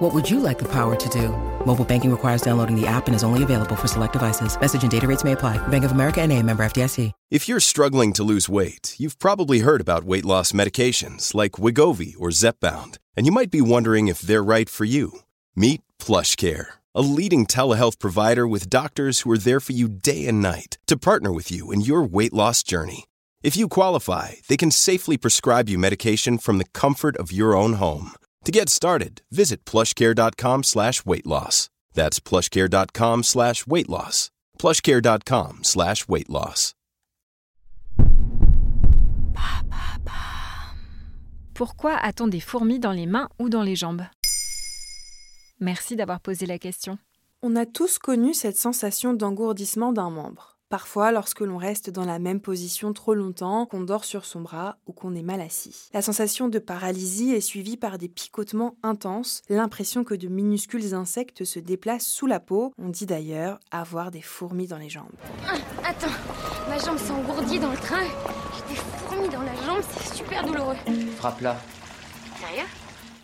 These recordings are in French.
What would you like the power to do? Mobile banking requires downloading the app and is only available for select devices. Message and data rates may apply. Bank of America and a member FDIC. If you're struggling to lose weight, you've probably heard about weight loss medications like Wigovi or Zepbound, and you might be wondering if they're right for you. Meet PlushCare, a leading telehealth provider with doctors who are there for you day and night to partner with you in your weight loss journey. If you qualify, they can safely prescribe you medication from the comfort of your own home. To get started, visit plushcare.com slash weight loss. That's plushcare.com slash weight loss. plushcare.com slash weight loss. Pourquoi a-t-on des fourmis dans les mains ou dans les jambes? Merci d'avoir posé la question. On a tous connu cette sensation d'engourdissement d'un membre. Parfois lorsque l'on reste dans la même position trop longtemps, qu'on dort sur son bras ou qu'on est mal assis. La sensation de paralysie est suivie par des picotements intenses, l'impression que de minuscules insectes se déplacent sous la peau. On dit d'ailleurs avoir des fourmis dans les jambes. Ah, attends, ma jambe s'est engourdie dans le train. J'ai des fourmis dans la jambe, c'est super douloureux. Frappe là. Sérieux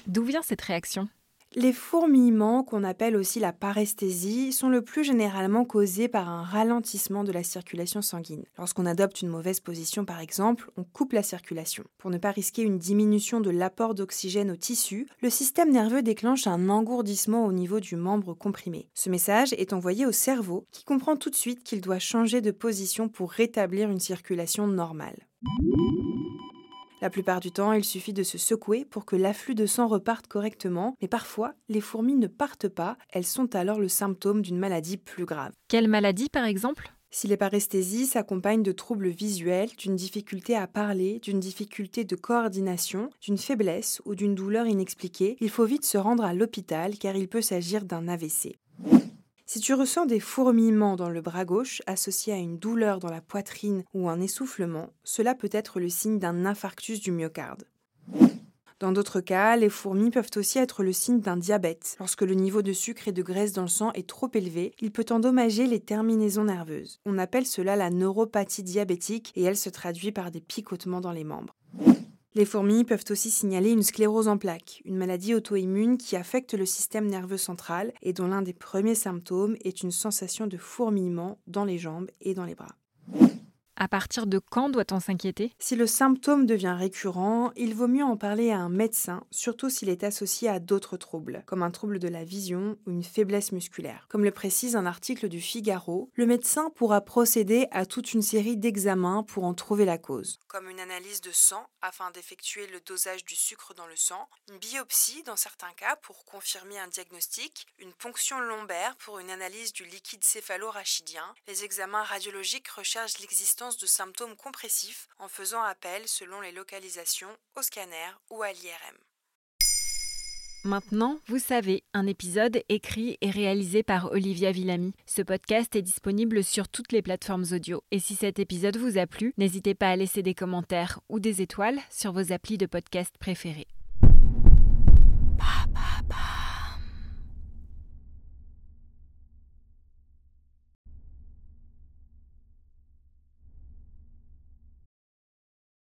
D'où vient cette réaction? Les fourmillements, qu'on appelle aussi la paresthésie, sont le plus généralement causés par un ralentissement de la circulation sanguine. Lorsqu'on adopte une mauvaise position par exemple, on coupe la circulation. Pour ne pas risquer une diminution de l'apport d'oxygène au tissu, le système nerveux déclenche un engourdissement au niveau du membre comprimé. Ce message est envoyé au cerveau qui comprend tout de suite qu'il doit changer de position pour rétablir une circulation normale. La plupart du temps, il suffit de se secouer pour que l'afflux de sang reparte correctement, mais parfois, les fourmis ne partent pas, elles sont alors le symptôme d'une maladie plus grave. Quelle maladie par exemple? Si les paresthésies s'accompagnent de troubles visuels, d'une difficulté à parler, d'une difficulté de coordination, d'une faiblesse ou d'une douleur inexpliquée, il faut vite se rendre à l'hôpital car il peut s'agir d'un AVC. Si tu ressens des fourmillements dans le bras gauche associés à une douleur dans la poitrine ou un essoufflement, cela peut être le signe d'un infarctus du myocarde. Dans d'autres cas, les fourmis peuvent aussi être le signe d'un diabète. Lorsque le niveau de sucre et de graisse dans le sang est trop élevé, il peut endommager les terminaisons nerveuses. On appelle cela la neuropathie diabétique et elle se traduit par des picotements dans les membres. Les fourmis peuvent aussi signaler une sclérose en plaques, une maladie auto-immune qui affecte le système nerveux central et dont l'un des premiers symptômes est une sensation de fourmillement dans les jambes et dans les bras. À partir de quand doit-on s'inquiéter? Si le symptôme devient récurrent, il vaut mieux en parler à un médecin, surtout s'il est associé à d'autres troubles, comme un trouble de la vision ou une faiblesse musculaire. Comme le précise un article du Figaro, le médecin pourra procéder à toute une série d'examens pour en trouver la cause, comme une analyse de sang afin d'effectuer le dosage du sucre dans le sang, une biopsie dans certains cas pour confirmer un diagnostic, une ponction lombaire pour une analyse du liquide céphalo-rachidien. Les examens radiologiques recherchent l'existence de symptômes compressifs en faisant appel, selon les localisations, au scanner ou à l'IRM. Maintenant, vous savez, un épisode écrit et réalisé par Olivia Villamy. Ce podcast est disponible sur toutes les plateformes audio. Et si cet épisode vous a plu, n'hésitez pas à laisser des commentaires ou des étoiles sur vos applis de podcast préférés.